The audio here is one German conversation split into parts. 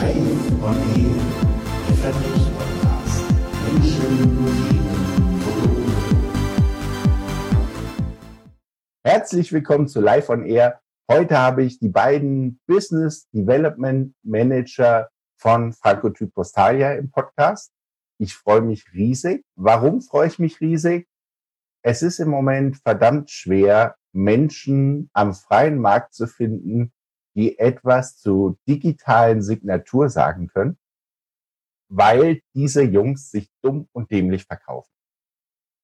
Live on Air, der Vertriebspodcast. Menschen. Herzlich willkommen zu Live on Air. Heute habe ich die beiden Business Development Manager von Frankotyp Postalia im Podcast. Ich freue mich riesig. Warum freue ich mich riesig? Es ist im Moment verdammt schwer, Menschen am freien Markt zu finden, die etwas zu digitalen Signatur sagen können, weil diese Jungs sich dumm und dämlich verkaufen.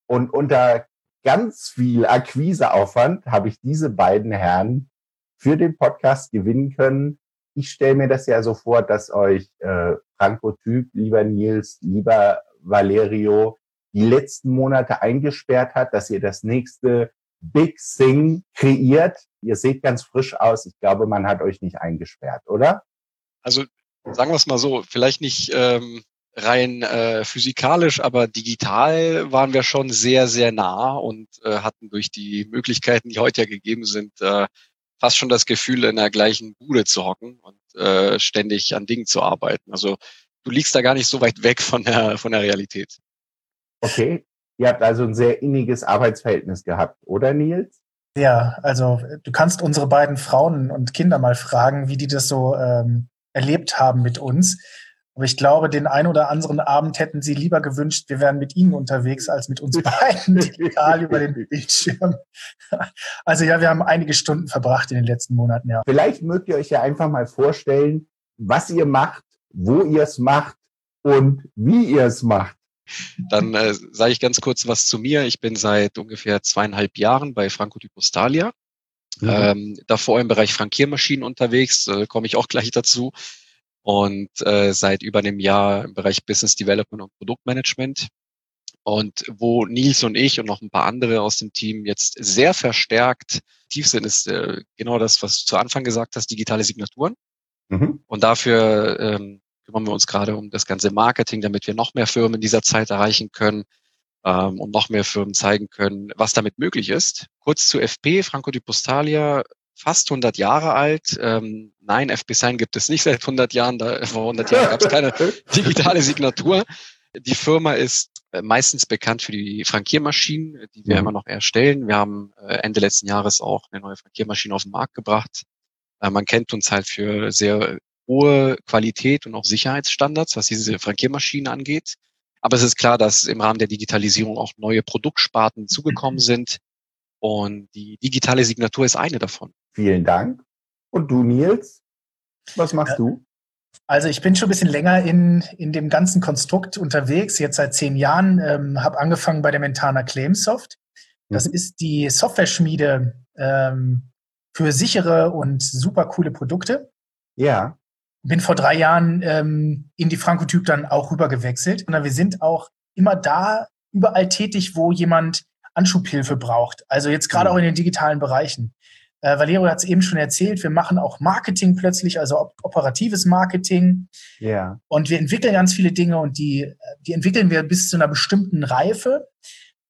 Und unter ganz viel Akquiseaufwand habe ich diese beiden Herren für den Podcast gewinnen können. Ich stelle mir das ja so vor, dass euch äh, Franco Typ, lieber Nils, lieber Valerio, die letzten Monate eingesperrt hat, dass ihr das nächste Big Thing kreiert. Ihr seht ganz frisch aus. Ich glaube, man hat euch nicht eingesperrt, oder? Also sagen wir es mal so, vielleicht nicht ähm, rein äh, physikalisch, aber digital waren wir schon sehr, sehr nah und äh, hatten durch die Möglichkeiten, die heute ja gegeben sind, äh, fast schon das Gefühl, in der gleichen Bude zu hocken und äh, ständig an Dingen zu arbeiten. Also du liegst da gar nicht so weit weg von der, von der Realität. Okay. Ihr habt also ein sehr inniges Arbeitsverhältnis gehabt, oder Nils? Ja, also du kannst unsere beiden Frauen und Kinder mal fragen, wie die das so ähm, erlebt haben mit uns. Aber ich glaube, den ein oder anderen Abend hätten sie lieber gewünscht, wir wären mit ihnen unterwegs, als mit uns beiden digital über den Bildschirm. Also ja, wir haben einige Stunden verbracht in den letzten Monaten, ja. Vielleicht mögt ihr euch ja einfach mal vorstellen, was ihr macht, wo ihr es macht und wie ihr es macht. Dann äh, sage ich ganz kurz was zu mir. Ich bin seit ungefähr zweieinhalb Jahren bei Franco di Postalia. Mhm. Ähm, davor im Bereich Frankiermaschinen unterwegs, äh, komme ich auch gleich dazu. Und äh, seit über einem Jahr im Bereich Business Development und Produktmanagement. Und wo Nils und ich und noch ein paar andere aus dem Team jetzt sehr verstärkt tief sind, ist äh, genau das, was du zu Anfang gesagt hast, digitale Signaturen. Mhm. Und dafür ähm, kümmern wir uns gerade um das ganze Marketing, damit wir noch mehr Firmen in dieser Zeit erreichen können ähm, und noch mehr Firmen zeigen können, was damit möglich ist. Kurz zu FP, Franco di Postalia, fast 100 Jahre alt. Ähm, nein, FP Sign gibt es nicht seit 100 Jahren. Da, vor 100 Jahren gab es keine digitale Signatur. Die Firma ist äh, meistens bekannt für die Frankiermaschinen, die wir mhm. immer noch erstellen. Wir haben äh, Ende letzten Jahres auch eine neue Frankiermaschine auf den Markt gebracht. Äh, man kennt uns halt für sehr hohe Qualität und auch Sicherheitsstandards, was diese Frankiermaschinen angeht. Aber es ist klar, dass im Rahmen der Digitalisierung auch neue Produktsparten zugekommen mhm. sind. Und die digitale Signatur ist eine davon. Vielen Dank. Und du, Nils? Was machst du? Also ich bin schon ein bisschen länger in, in dem ganzen Konstrukt unterwegs, jetzt seit zehn Jahren, ähm, habe angefangen bei der Mentana Claimsoft. Das mhm. ist die Software-Schmiede ähm, für sichere und super coole Produkte. Ja bin vor drei Jahren ähm, in die Frankotyp dann auch rübergewechselt. Und wir sind auch immer da überall tätig, wo jemand Anschubhilfe braucht. Also jetzt gerade mhm. auch in den digitalen Bereichen. Äh, Valerio hat es eben schon erzählt, wir machen auch Marketing plötzlich, also op operatives Marketing. Ja. Yeah. Und wir entwickeln ganz viele Dinge und die, die entwickeln wir bis zu einer bestimmten Reife.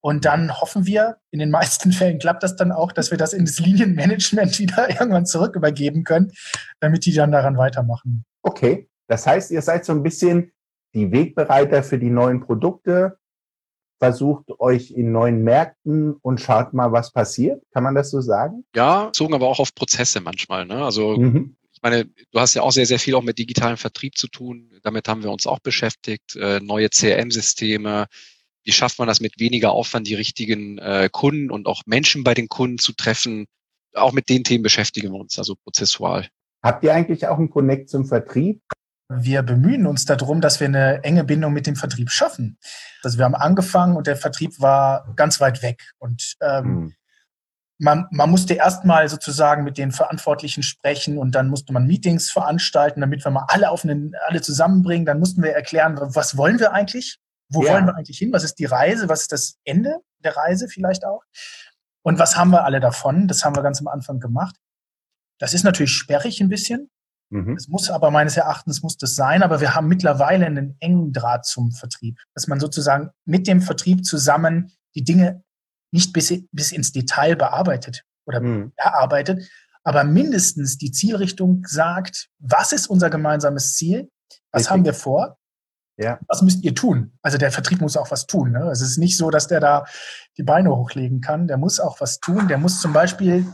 Und dann hoffen wir, in den meisten Fällen klappt das dann auch, dass wir das in das Linienmanagement wieder irgendwann zurück übergeben können, damit die dann daran weitermachen. Okay, das heißt, ihr seid so ein bisschen die Wegbereiter für die neuen Produkte, versucht euch in neuen Märkten und schaut mal, was passiert. Kann man das so sagen? Ja, bezogen aber auch auf Prozesse manchmal. Ne? Also mhm. ich meine, du hast ja auch sehr, sehr viel auch mit digitalem Vertrieb zu tun. Damit haben wir uns auch beschäftigt. Äh, neue CRM-Systeme, wie schafft man das mit weniger Aufwand, die richtigen äh, Kunden und auch Menschen bei den Kunden zu treffen? Auch mit den Themen beschäftigen wir uns, also prozessual. Habt ihr eigentlich auch einen Connect zum Vertrieb? Wir bemühen uns darum, dass wir eine enge Bindung mit dem Vertrieb schaffen. Also wir haben angefangen und der Vertrieb war ganz weit weg. Und ähm, hm. man, man musste erstmal sozusagen mit den Verantwortlichen sprechen und dann musste man Meetings veranstalten, damit wir mal alle auf einen, alle zusammenbringen. Dann mussten wir erklären, was wollen wir eigentlich? Wo ja. wollen wir eigentlich hin? Was ist die Reise? Was ist das Ende der Reise vielleicht auch? Und was haben wir alle davon? Das haben wir ganz am Anfang gemacht. Das ist natürlich sperrig ein bisschen. Mhm. Es muss aber meines Erachtens muss das sein, aber wir haben mittlerweile einen engen Draht zum Vertrieb, dass man sozusagen mit dem Vertrieb zusammen die Dinge nicht bis, bis ins Detail bearbeitet oder mhm. erarbeitet, aber mindestens die Zielrichtung sagt, was ist unser gemeinsames Ziel Was Richtig. haben wir vor? Ja. Was müsst ihr tun? Also der Vertrieb muss auch was tun. Ne? Es ist nicht so, dass der da die Beine hochlegen kann. Der muss auch was tun. Der muss zum Beispiel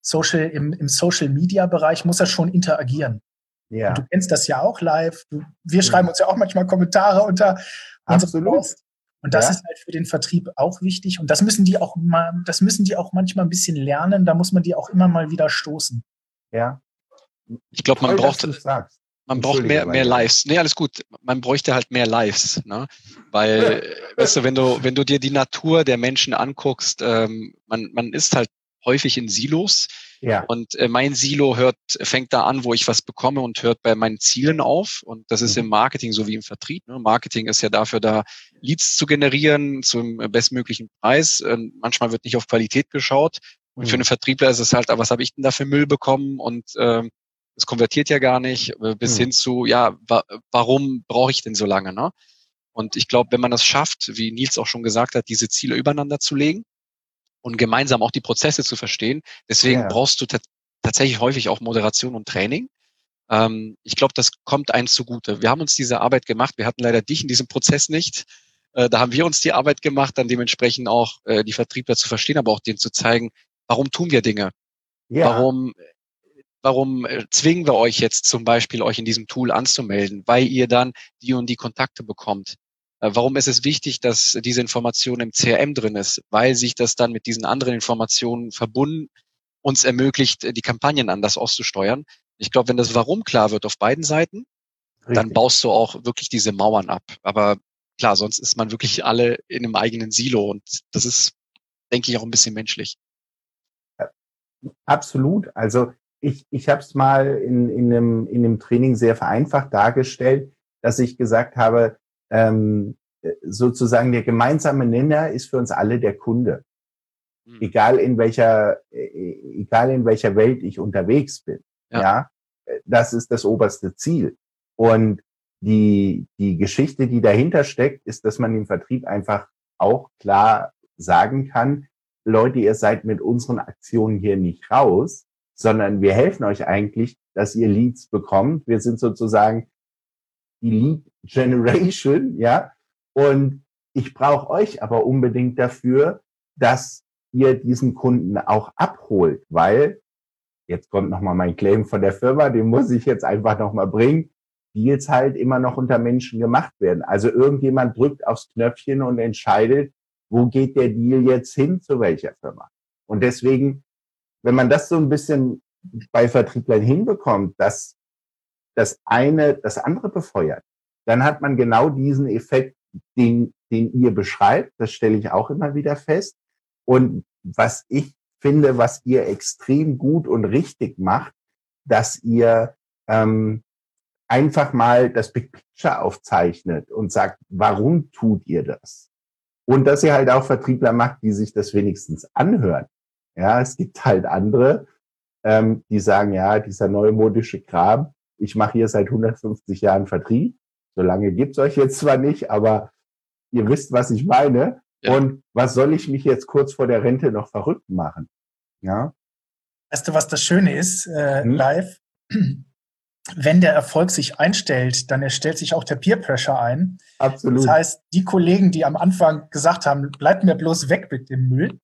Social, im, im Social Media Bereich muss er schon interagieren. Ja. Und du kennst das ja auch live. Du, wir schreiben uns ja auch manchmal Kommentare unter unsere Post. Und das ja. ist halt für den Vertrieb auch wichtig. Und das müssen die auch mal, das müssen die auch manchmal ein bisschen lernen. Da muss man die auch immer mal wieder stoßen. Ja. Ich glaube, man braucht, man braucht mehr, mehr Lives. Nee, alles gut. Man bräuchte halt mehr Lives, ne? Weil, weißt du, wenn du, wenn du dir die Natur der Menschen anguckst, ähm, man, man ist halt häufig in Silos. Ja. Und äh, mein Silo hört, fängt da an, wo ich was bekomme und hört bei meinen Zielen auf. Und das ist mhm. im Marketing so wie im Vertrieb. Ne? Marketing ist ja dafür da, Leads zu generieren zum bestmöglichen Preis. Und manchmal wird nicht auf Qualität geschaut. Und mhm. für einen Vertriebler ist es halt, was habe ich denn da für Müll bekommen? Und ähm, es konvertiert ja gar nicht, äh, bis mhm. hin zu, ja, wa warum brauche ich denn so lange? Ne? Und ich glaube, wenn man das schafft, wie Nils auch schon gesagt hat, diese Ziele übereinander zu legen, und gemeinsam auch die Prozesse zu verstehen. Deswegen ja. brauchst du tatsächlich häufig auch Moderation und Training. Ähm, ich glaube, das kommt eins zugute. Wir haben uns diese Arbeit gemacht. Wir hatten leider dich in diesem Prozess nicht. Äh, da haben wir uns die Arbeit gemacht, dann dementsprechend auch äh, die Vertriebler zu verstehen, aber auch denen zu zeigen, warum tun wir Dinge? Ja. Warum, warum äh, zwingen wir euch jetzt zum Beispiel, euch in diesem Tool anzumelden? Weil ihr dann die und die Kontakte bekommt. Äh, warum ist es wichtig, dass diese Information im CRM drin ist? Weil sich das dann mit diesen anderen Informationen verbunden uns ermöglicht, die Kampagnen anders auszusteuern. Ich glaube, wenn das Warum klar wird auf beiden Seiten, Richtig. dann baust du auch wirklich diese Mauern ab. Aber klar, sonst ist man wirklich alle in einem eigenen Silo und das ist, denke ich, auch ein bisschen menschlich. Absolut. Also ich, ich habe es mal in, in, einem, in einem Training sehr vereinfacht dargestellt, dass ich gesagt habe, ähm, sozusagen der gemeinsame Nenner ist für uns alle der Kunde. Mhm. Egal in welcher, äh, egal in welcher Welt ich unterwegs bin. Ja. ja. Das ist das oberste Ziel. Und die, die Geschichte, die dahinter steckt, ist, dass man im Vertrieb einfach auch klar sagen kann, Leute, ihr seid mit unseren Aktionen hier nicht raus, sondern wir helfen euch eigentlich, dass ihr Leads bekommt. Wir sind sozusagen die Lead Generation, ja. Und ich brauche euch aber unbedingt dafür, dass ihr diesen Kunden auch abholt, weil jetzt kommt nochmal mein Claim von der Firma, den muss ich jetzt einfach nochmal bringen, Deals halt immer noch unter Menschen gemacht werden. Also irgendjemand drückt aufs Knöpfchen und entscheidet, wo geht der Deal jetzt hin, zu welcher Firma. Und deswegen, wenn man das so ein bisschen bei Vertrieblern hinbekommt, dass das eine das andere befeuert, dann hat man genau diesen Effekt, den, den ihr beschreibt. Das stelle ich auch immer wieder fest. Und was ich finde, was ihr extrem gut und richtig macht, dass ihr ähm, einfach mal das Big Picture aufzeichnet und sagt, warum tut ihr das? Und dass ihr halt auch Vertriebler macht, die sich das wenigstens anhören. Ja, es gibt halt andere, ähm, die sagen, ja, dieser neumodische Kram, ich mache hier seit 150 Jahren Vertrieb so lange gibt's euch jetzt zwar nicht, aber ihr wisst, was ich meine. Ja. Und was soll ich mich jetzt kurz vor der Rente noch verrückt machen? Ja. Weißt du, was das Schöne ist, äh, hm? live? Wenn der Erfolg sich einstellt, dann erstellt sich auch der Peer Pressure ein. Absolut. Das heißt, die Kollegen, die am Anfang gesagt haben, bleibt mir bloß weg mit dem Müll,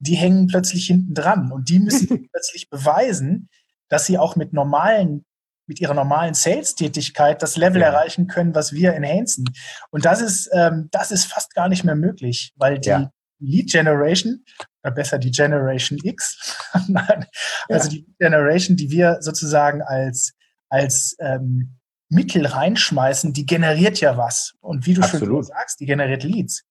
die hängen plötzlich hinten dran und die müssen plötzlich beweisen, dass sie auch mit normalen mit ihrer normalen Sales-Tätigkeit das Level ja. erreichen können, was wir enhancen. Und das ist, ähm, das ist fast gar nicht mehr möglich, weil die ja. Lead Generation, oder besser die Generation X, Nein, ja. also die Generation, die wir sozusagen als, als ähm, Mittel reinschmeißen, die generiert ja was. Und wie du Absolut. schon sagst, die generiert Leads.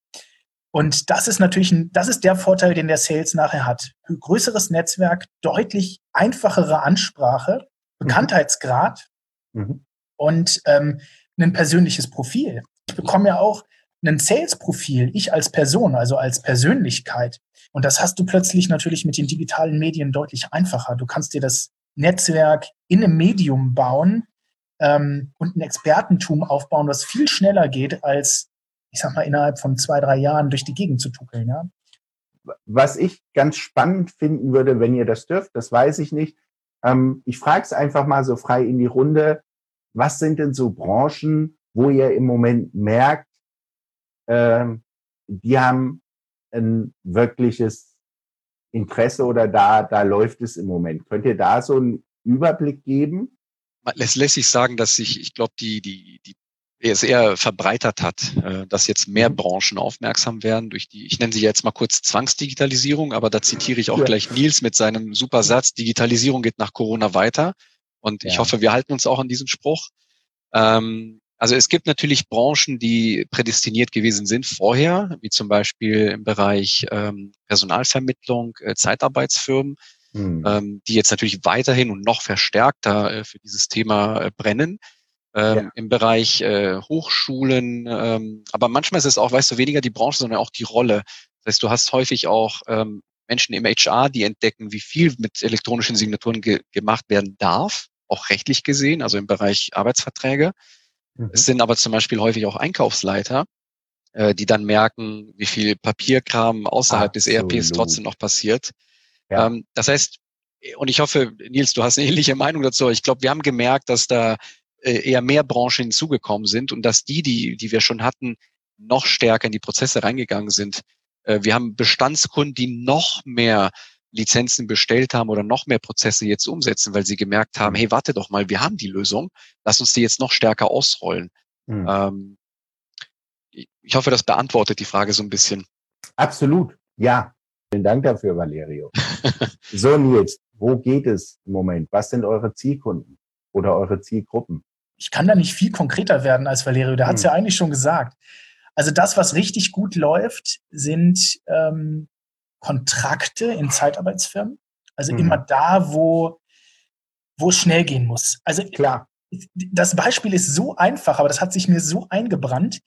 Und das ist natürlich ein, das ist der Vorteil, den der Sales nachher hat. Größeres Netzwerk, deutlich einfachere Ansprache Mhm. Bekanntheitsgrad mhm. und ähm, ein persönliches Profil. Ich bekomme ja auch ein Sales-Profil, ich als Person, also als Persönlichkeit. Und das hast du plötzlich natürlich mit den digitalen Medien deutlich einfacher. Du kannst dir das Netzwerk in einem Medium bauen ähm, und ein Expertentum aufbauen, was viel schneller geht, als, ich sag mal, innerhalb von zwei, drei Jahren durch die Gegend zu tuckeln. Ja? Was ich ganz spannend finden würde, wenn ihr das dürft, das weiß ich nicht, ähm, ich frage es einfach mal so frei in die Runde. was sind denn so Branchen, wo ihr im Moment merkt, äh, die haben ein wirkliches Interesse oder da, da läuft es im Moment. Könnt ihr da so einen Überblick geben? Es lässt sich sagen, dass sich, ich glaube, die, die, die es eher verbreitert hat, äh, dass jetzt mehr mhm. Branchen aufmerksam werden durch die, ich nenne sie jetzt mal kurz Zwangsdigitalisierung, aber da zitiere ich auch ja. gleich Nils mit seinem super Satz, Digitalisierung geht nach Corona weiter. Und ja. ich hoffe, wir halten uns auch an diesen Spruch. Ähm, also es gibt natürlich Branchen, die prädestiniert gewesen sind vorher, wie zum Beispiel im Bereich ähm, Personalvermittlung, äh, Zeitarbeitsfirmen, hm. die jetzt natürlich weiterhin und noch verstärkter äh, für dieses Thema brennen. Ähm, ja. Im Bereich äh, Hochschulen, ähm, aber manchmal ist es auch, weißt du, weniger die Branche, sondern auch die Rolle. Das heißt, du hast häufig auch ähm, Menschen im HR, die entdecken, wie viel mit elektronischen Signaturen ge gemacht werden darf, auch rechtlich gesehen, also im Bereich Arbeitsverträge. Mhm. Es sind aber zum Beispiel häufig auch Einkaufsleiter, äh, die dann merken, wie viel Papierkram außerhalb Absolut. des ERPs trotzdem noch passiert. Ja. Ähm, das heißt, und ich hoffe, Nils, du hast eine ähnliche Meinung dazu. Ich glaube, wir haben gemerkt, dass da eher mehr Branchen hinzugekommen sind und dass die, die, die wir schon hatten, noch stärker in die Prozesse reingegangen sind. Äh, wir haben Bestandskunden, die noch mehr Lizenzen bestellt haben oder noch mehr Prozesse jetzt umsetzen, weil sie gemerkt haben, mhm. hey, warte doch mal, wir haben die Lösung, lass uns die jetzt noch stärker ausrollen. Mhm. Ähm, ich hoffe, das beantwortet die Frage so ein bisschen. Absolut, ja. Vielen Dank dafür, Valerio. so, Nils, wo geht es im Moment? Was sind eure Zielkunden oder eure Zielgruppen? Ich kann da nicht viel konkreter werden als Valerio, der hat es hm. ja eigentlich schon gesagt. Also das, was richtig gut läuft, sind ähm, Kontrakte in Zeitarbeitsfirmen. Also mhm. immer da, wo, wo es schnell gehen muss. Also klar. Das Beispiel ist so einfach, aber das hat sich mir so eingebrannt.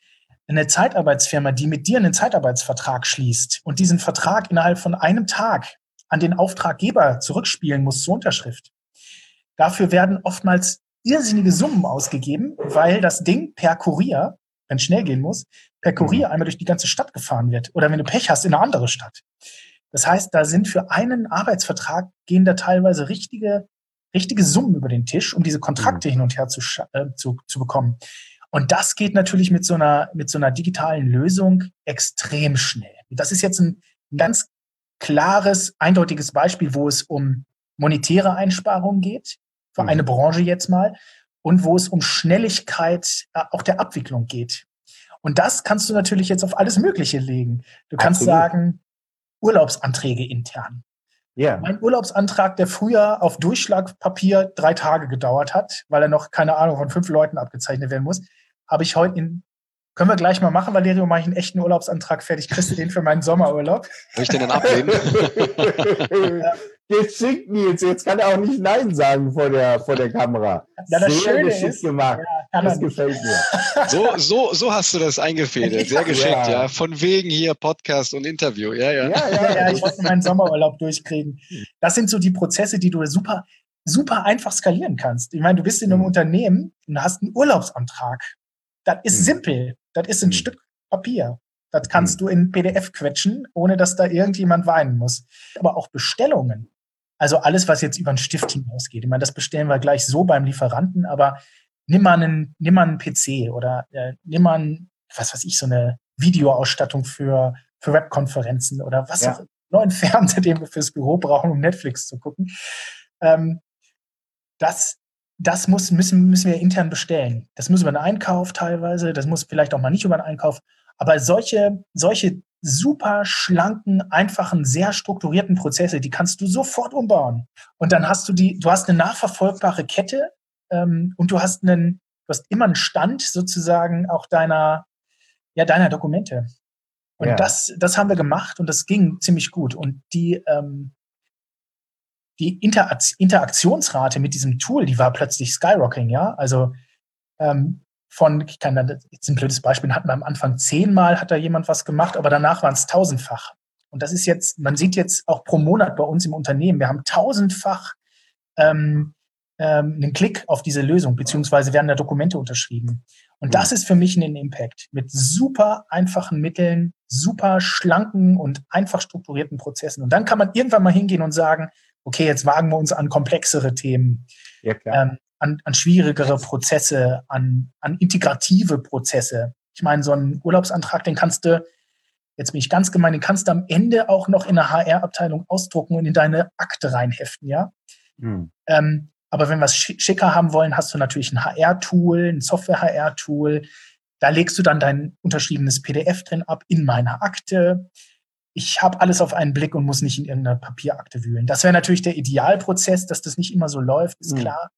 Eine Zeitarbeitsfirma, die mit dir einen Zeitarbeitsvertrag schließt und diesen Vertrag innerhalb von einem Tag an den Auftraggeber zurückspielen muss zur Unterschrift. Dafür werden oftmals irrsinnige Summen ausgegeben, weil das Ding per Kurier, wenn es schnell gehen muss, per Kurier mhm. einmal durch die ganze Stadt gefahren wird. Oder wenn du Pech hast, in eine andere Stadt. Das heißt, da sind für einen Arbeitsvertrag gehen da teilweise richtige, richtige Summen über den Tisch, um diese Kontrakte mhm. hin und her zu, äh, zu, zu bekommen. Und das geht natürlich mit so einer, mit so einer digitalen Lösung extrem schnell. Das ist jetzt ein, ein ganz klares, eindeutiges Beispiel, wo es um monetäre Einsparungen geht, für mhm. eine Branche jetzt mal, und wo es um Schnelligkeit äh, auch der Abwicklung geht. Und das kannst du natürlich jetzt auf alles Mögliche legen. Du kannst Absolut. sagen, Urlaubsanträge intern. Ja. Mein Urlaubsantrag, der früher auf Durchschlagpapier drei Tage gedauert hat, weil er noch, keine Ahnung, von fünf Leuten abgezeichnet werden muss, habe ich heute in können wir gleich mal machen, Valerio, mache ich einen echten Urlaubsantrag fertig. Kriegst du den für meinen Sommerurlaub? Soll ich den dann ablehnen? Geschickt, Nils. Jetzt kann er auch nicht Nein sagen vor der, vor der Kamera. Ja, das Sehr Schöne geschickt ist, gemacht. Ja, das gefällt mir. So, so, so hast du das eingefädelt. Sehr geschickt, ja. ja. Von wegen hier Podcast und Interview. Ja, ja. Ja, ja, ja ich wollte meinen Sommerurlaub durchkriegen. Das sind so die Prozesse, die du super, super einfach skalieren kannst. Ich meine, du bist in einem mhm. Unternehmen und hast einen Urlaubsantrag. Das ist mhm. simpel. Das ist ein mhm. Stück Papier. Das kannst mhm. du in PDF quetschen, ohne dass da irgendjemand weinen muss. Aber auch Bestellungen. Also alles, was jetzt über einen Stift hinausgeht. Ich meine, das bestellen wir gleich so beim Lieferanten, aber nimm mal einen, nimm mal einen PC oder äh, nimm mal einen, was weiß ich, so eine Videoausstattung für, für Webkonferenzen oder was ja. auch neuen Fernseher, den wir fürs Büro brauchen, um Netflix zu gucken. Ähm, das das muss, müssen, müssen wir intern bestellen. Das muss über einen Einkauf teilweise, das muss vielleicht auch mal nicht über einen Einkauf. Aber solche, solche super schlanken, einfachen, sehr strukturierten Prozesse, die kannst du sofort umbauen. Und dann hast du die, du hast eine nachverfolgbare Kette ähm, und du hast einen, du hast immer einen Stand sozusagen auch deiner, ja, deiner Dokumente. Und ja. das, das haben wir gemacht und das ging ziemlich gut. Und die, ähm, die Interaktionsrate mit diesem Tool, die war plötzlich skyrocking, ja. Also ähm, von, ich kann da jetzt ein blödes Beispiel, hatten wir am Anfang zehnmal hat da jemand was gemacht, aber danach waren es tausendfach. Und das ist jetzt, man sieht jetzt auch pro Monat bei uns im Unternehmen, wir haben tausendfach ähm, ähm, einen Klick auf diese Lösung, beziehungsweise werden da Dokumente unterschrieben. Und das ist für mich ein Impact mit super einfachen Mitteln, super schlanken und einfach strukturierten Prozessen. Und dann kann man irgendwann mal hingehen und sagen, okay, jetzt wagen wir uns an komplexere Themen. Ja. Ähm, an, an schwierigere Prozesse, an, an integrative Prozesse. Ich meine, so einen Urlaubsantrag, den kannst du, jetzt bin ich ganz gemein, den kannst du am Ende auch noch in der HR-Abteilung ausdrucken und in deine Akte reinheften, ja. Mhm. Ähm, aber wenn wir es schicker haben wollen, hast du natürlich ein HR-Tool, ein Software-HR-Tool. Da legst du dann dein unterschriebenes PDF drin ab in meiner Akte. Ich habe alles auf einen Blick und muss nicht in irgendeiner Papierakte wühlen. Das wäre natürlich der Idealprozess, dass das nicht immer so läuft, ist mhm. klar.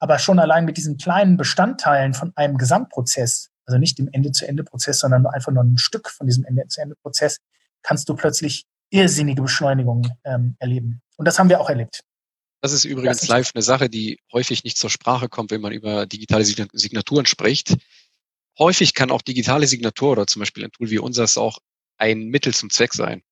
Aber schon allein mit diesen kleinen Bestandteilen von einem Gesamtprozess, also nicht dem Ende-zu-Ende-Prozess, sondern einfach nur ein Stück von diesem Ende-zu-Ende-Prozess, kannst du plötzlich irrsinnige Beschleunigung ähm, erleben. Und das haben wir auch erlebt. Das ist übrigens das live eine Sache, die häufig nicht zur Sprache kommt, wenn man über digitale Signaturen spricht. Häufig kann auch digitale Signatur oder zum Beispiel ein Tool wie unseres auch ein Mittel zum Zweck sein.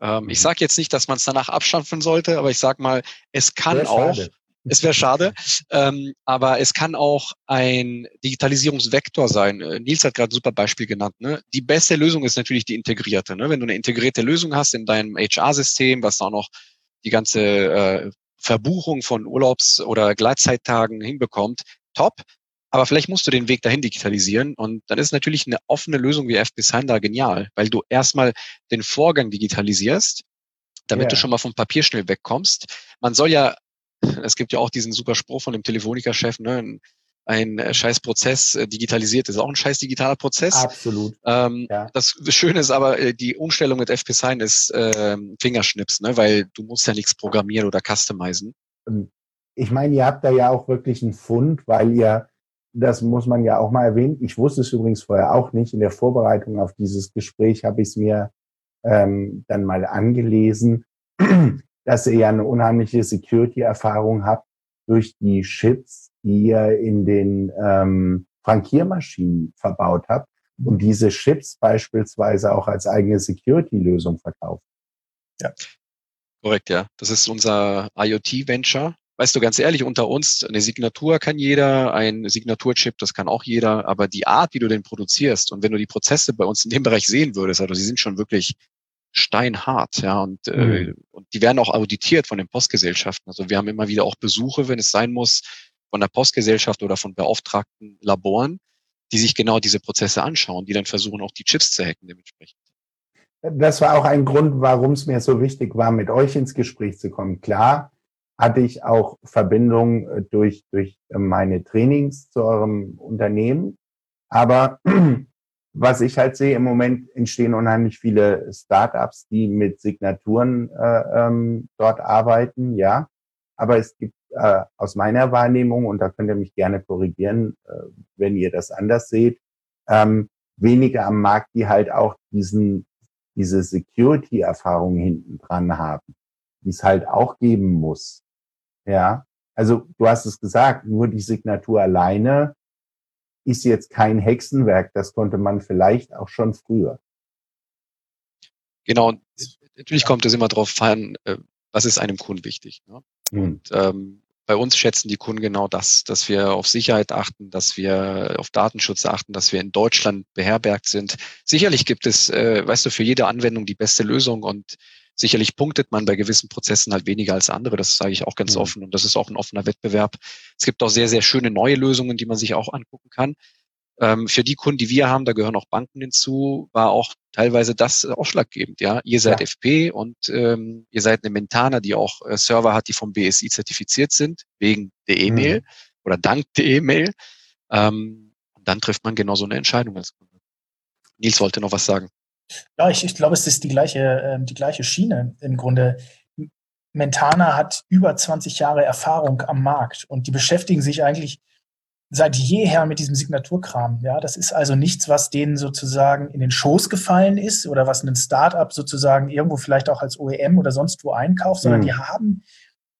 Ähm, ich mhm. sage jetzt nicht, dass man es danach abschaffen sollte, aber ich sage mal, es kann auch, es wäre schade, ähm, aber es kann auch ein Digitalisierungsvektor sein. Äh, Nils hat gerade ein super Beispiel genannt. Ne? Die beste Lösung ist natürlich die integrierte. Ne? Wenn du eine integrierte Lösung hast in deinem HR-System, was auch noch die ganze äh, Verbuchung von Urlaubs- oder Gleitzeittagen hinbekommt, top. Aber vielleicht musst du den Weg dahin digitalisieren und dann ist natürlich eine offene Lösung wie FBSign da genial, weil du erstmal den Vorgang digitalisierst, damit yeah. du schon mal vom Papier schnell wegkommst. Man soll ja, es gibt ja auch diesen super Spruch von dem Telefoniker-Chef, ne, ein äh, scheiß Prozess äh, digitalisiert ist auch ein scheiß digitaler Prozess. Absolut. Ähm, ja. Das Schöne ist aber, äh, die Umstellung mit FP Sign ist äh, Fingerschnips, ne? weil du musst ja nichts programmieren oder customizen. Ähm, ich meine, ihr habt da ja auch wirklich einen Fund, weil ihr, das muss man ja auch mal erwähnen, ich wusste es übrigens vorher auch nicht, in der Vorbereitung auf dieses Gespräch habe ich es mir ähm, dann mal angelesen, dass ihr ja eine unheimliche Security-Erfahrung habt durch die Chips, die ihr in den ähm, Frankiermaschinen verbaut habt und diese Chips beispielsweise auch als eigene Security-Lösung verkauft. Ja. Korrekt, ja. Das ist unser IoT-Venture. Weißt du, ganz ehrlich, unter uns, eine Signatur kann jeder, ein Signaturchip, das kann auch jeder, aber die Art, wie du den produzierst und wenn du die Prozesse bei uns in dem Bereich sehen würdest, also sie sind schon wirklich steinhart, ja, und, äh, mhm. äh, und die werden auch auditiert von den Postgesellschaften. Also wir haben immer wieder auch Besuche, wenn es sein muss, von der Postgesellschaft oder von beauftragten Laboren, die sich genau diese Prozesse anschauen, die dann versuchen, auch die Chips zu hacken dementsprechend. Das war auch ein Grund, warum es mir so wichtig war, mit euch ins Gespräch zu kommen. Klar hatte ich auch Verbindungen äh, durch, durch meine Trainings zu eurem Unternehmen. Aber was ich halt sehe, im Moment entstehen unheimlich viele Startups, die mit Signaturen äh, ähm, dort arbeiten, ja. Aber es gibt äh, aus meiner Wahrnehmung, und da könnt ihr mich gerne korrigieren, äh, wenn ihr das anders seht, ähm, wenige am Markt, die halt auch diesen, diese Security-Erfahrung hinten dran haben, die es halt auch geben muss. Ja, also du hast es gesagt, nur die Signatur alleine ist jetzt kein Hexenwerk. Das konnte man vielleicht auch schon früher. Genau. Natürlich kommt es immer darauf an, äh, was ist einem Kunden wichtig. Ne? Mhm. Und ähm, bei uns schätzen die Kunden genau das, dass wir auf Sicherheit achten, dass wir auf Datenschutz achten, dass wir in Deutschland beherbergt sind. Sicherlich gibt es, äh, weißt du, für jede Anwendung die beste Lösung und Sicherlich punktet man bei gewissen Prozessen halt weniger als andere. Das sage ich auch ganz mhm. offen. Und das ist auch ein offener Wettbewerb. Es gibt auch sehr, sehr schöne neue Lösungen, die man sich auch angucken kann. Ähm, für die Kunden, die wir haben, da gehören auch Banken hinzu, war auch teilweise das ausschlaggebend. Ja, ihr seid ja. FP und ähm, ihr seid eine Mentana, die auch äh, Server hat, die vom BSI zertifiziert sind wegen der E-Mail mhm. oder dank der E-Mail. Ähm, und dann trifft man genau so eine Entscheidung als Kunde. Nils wollte noch was sagen. Ja, ich, ich glaube, es ist die gleiche, äh, die gleiche Schiene im Grunde. Mentana hat über 20 Jahre Erfahrung am Markt und die beschäftigen sich eigentlich seit jeher mit diesem Signaturkram. Ja, das ist also nichts, was denen sozusagen in den Schoß gefallen ist oder was ein Startup sozusagen irgendwo vielleicht auch als OEM oder sonst wo einkauft, sondern mhm. die haben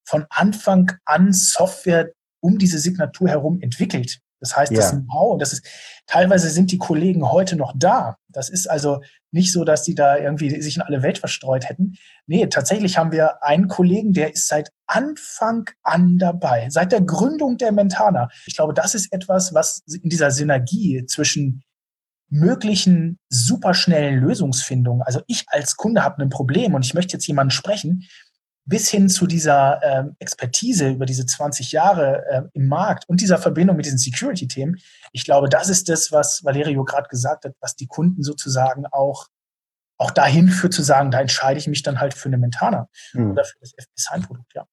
von Anfang an Software um diese Signatur herum entwickelt. Das heißt, das ja. Know-how, und das ist, teilweise sind die Kollegen heute noch da. Das ist also nicht so, dass die da irgendwie sich in alle Welt verstreut hätten. Nee, tatsächlich haben wir einen Kollegen, der ist seit Anfang an dabei, seit der Gründung der Mentana. Ich glaube, das ist etwas, was in dieser Synergie zwischen möglichen superschnellen Lösungsfindungen, also ich als Kunde habe ein Problem und ich möchte jetzt jemanden sprechen, bis hin zu dieser ähm, Expertise über diese 20 Jahre äh, im Markt und dieser Verbindung mit diesen Security-Themen, ich glaube, das ist das, was Valerio gerade gesagt hat, was die Kunden sozusagen auch, auch dahin führt zu sagen, da entscheide ich mich dann halt für eine Mentana mhm. oder für das FP-Sign-Produkt, ja.